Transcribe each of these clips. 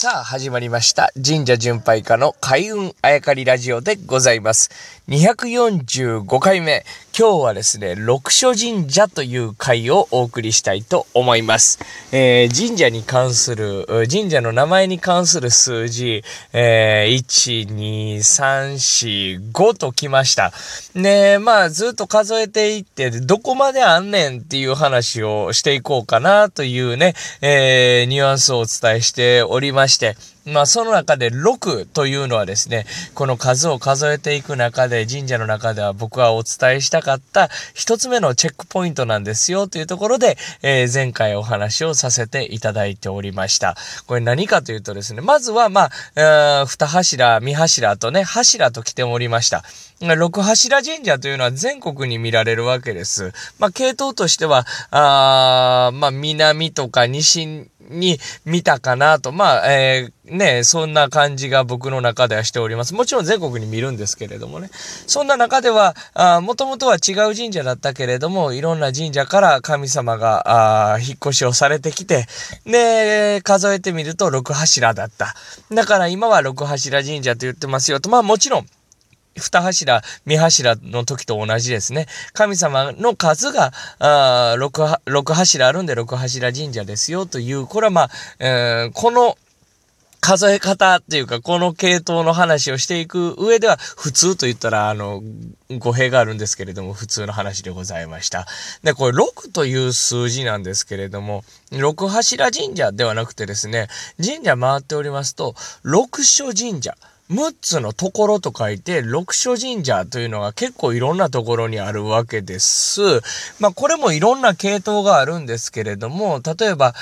さあ、始まりました。神社巡拝家の開運あやかりラジオでございます。245回目。今日はですね、六所神社という回をお送りしたいと思います。えー、神社に関する、神社の名前に関する数字、えー、1、2、3、4、5ときました。ねまあ、ずっと数えていって、どこまであんねんっていう話をしていこうかなというね、えー、ニュアンスをお伝えしておりまして、まあ、その中で6というのはですね、この数を数えていく中で、神社の中では僕はお伝えしたかった一つ目のチェックポイントなんですよというところで、えー、前回お話をさせていただいておりました。これ何かというとですね、まずは、まあ、二柱、三柱とね、柱と来ておりました。六柱神社というのは全国に見られるわけです。まあ、系統としては、あまあ、南とか西に見たかなと。まあ、えー、ね、そんな感じが僕の中ではしております。もちろん全国に見るんですけれどもね。そんな中では、もともとは違う神社だったけれども、いろんな神社から神様が、あ引っ越しをされてきて、で、数えてみると6柱だった。だから今は6柱神社と言ってますよと。まあもちろん、二柱、三柱の時と同じですね。神様の数が、あ六六柱あるんで六柱神社ですよという、これはまあ、えー、この数え方っていうか、この系統の話をしていく上では、普通と言ったら、あの、語弊があるんですけれども、普通の話でございました。で、これ6という数字なんですけれども、六柱神社ではなくてですね、神社回っておりますと、六所神社。6つのところと書いて、六所神社というのが結構いろんなところにあるわけです。まあ、これもいろんな系統があるんですけれども、例えば、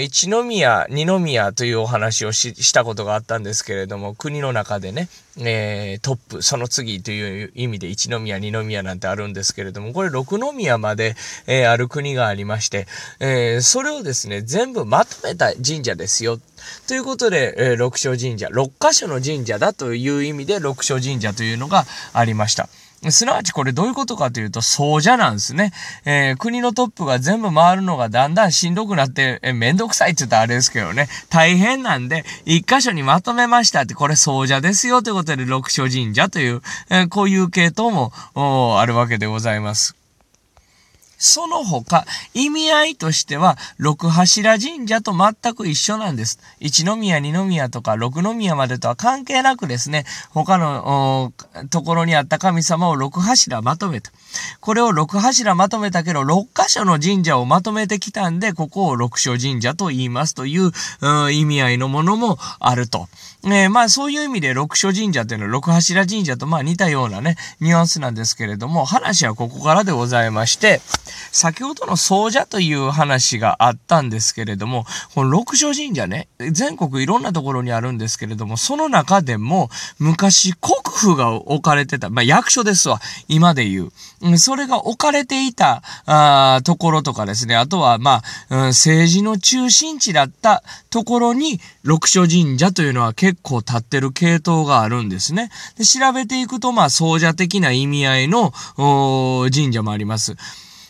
一宮、二宮というお話をしたことがあったんですけれども、国の中でね、えー、トップ、その次という意味で一宮、二宮なんてあるんですけれども、これ六宮まで、えー、ある国がありまして、えー、それをですね、全部まとめた神社ですよ。ということで、えー、六所神社、六箇所の神社だという意味で六所神社というのがありました。すなわちこれどういうことかというと、そうじゃなんですね。えー、国のトップが全部回るのがだんだんしんどくなって、えー、めんどくさいって言ったらあれですけどね、大変なんで、一箇所にまとめましたって、これそうじゃですよということで、六所神社という、えー、こういう系統も、あるわけでございます。その他、意味合いとしては、六柱神社と全く一緒なんです。一宮、二宮とか六宮までとは関係なくですね、他のところにあった神様を六柱まとめた。これを六柱まとめたけど、六箇所の神社をまとめてきたんで、ここを六所神社と言いますというう意味合いのものもあると。えー、まあそういう意味で六所神社っていうのは六柱神社とまあ似たようなね、ニュアンスなんですけれども、話はここからでございまして、先ほどの総社という話があったんですけれども、この六所神社ね、全国いろんなところにあるんですけれども、その中でも昔国府が置かれてた、まあ役所ですわ、今で言う。それが置かれていたあところとかですね、あとはまあ、うん、政治の中心地だったところに六所神社というのは結構立ってる系統があるんですね。で調べていくと、まあ、総社的な意味合いの神社もあります。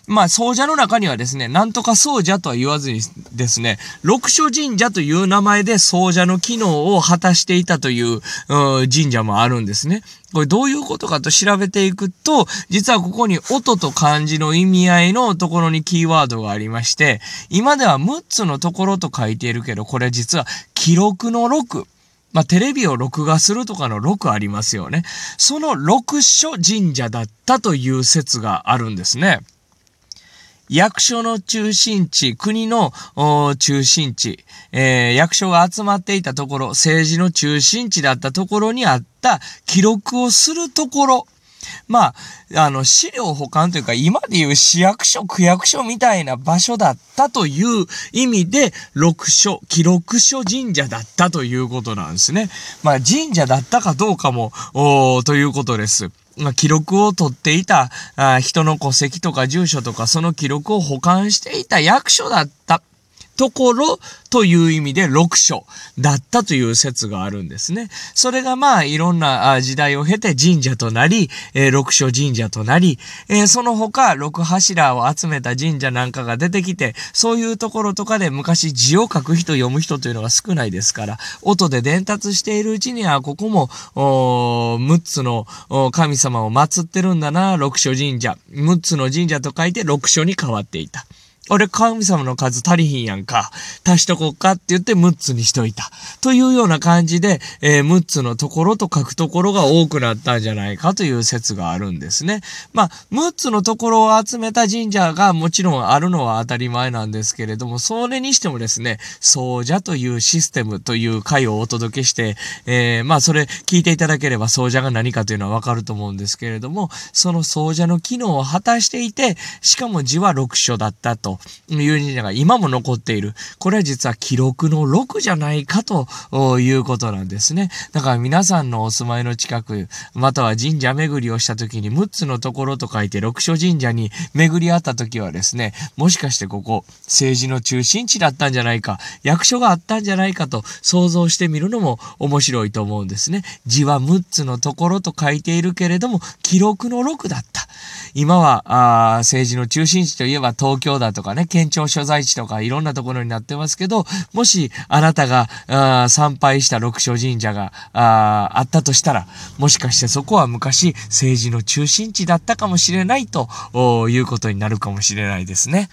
まあ、僧者の中にはですね、なんとか僧者とは言わずにですね、六所神社という名前で僧者の機能を果たしていたという神社もあるんですね。これどういうことかと調べていくと、実はここに音と漢字の意味合いのところにキーワードがありまして、今では6つのところと書いているけど、これ実は記録の6。まあ、テレビを録画するとかの6ありますよね。その6所神社だったという説があるんですね。役所の中心地、国の中心地、えー、役所が集まっていたところ、政治の中心地だったところにあった記録をするところ、まあ、あの、資料保管というか、今でいう市役所、区役所みたいな場所だったという意味で、六所、記録所神社だったということなんですね。まあ、神社だったかどうかも、ということです。ま、記録を取っていたあ人の戸籍とか住所とかその記録を保管していた役所だった。ところという意味で六所だったという説があるんですね。それがまあいろんな時代を経て神社となり、えー、六所神社となり、えー、その他六柱を集めた神社なんかが出てきて、そういうところとかで昔字を書く人読む人というのが少ないですから、音で伝達しているうちにはここも6つの神様を祀ってるんだな、六所神社。6つの神社と書いて六所に変わっていた。俺神様の数足りひんやんか。足しとこっかって言って6つにしといた。というような感じで、えー、6つのところと書くところが多くなったんじゃないかという説があるんですね。まあ、6つのところを集めた神社がもちろんあるのは当たり前なんですけれども、それにしてもですね、総者というシステムという回をお届けして、えー、まあ、それ聞いていただければ総者が何かというのはわかると思うんですけれども、その総者の機能を果たしていて、しかも字は6所だったとと。いう神社が今も残っている。これは実は記録の6じゃないかということなんですね。だから皆さんのお住まいの近く、または神社巡りをした時に6つのところと書いて六所神社に巡り合った時はですね、もしかしてここ政治の中心地だったんじゃないか、役所があったんじゃないかと想像してみるのも面白いと思うんですね。字は6つのところと書いているけれども、記録の6だった。今はあ政治の中心地といえば東京だとかね、県庁所在地とかいろんなところになってますけど、もしあなたがあ参拝した六所神社がああったとしたら、もしかしてそこは昔政治の中心地だったかもしれないということになるかもしれないですね。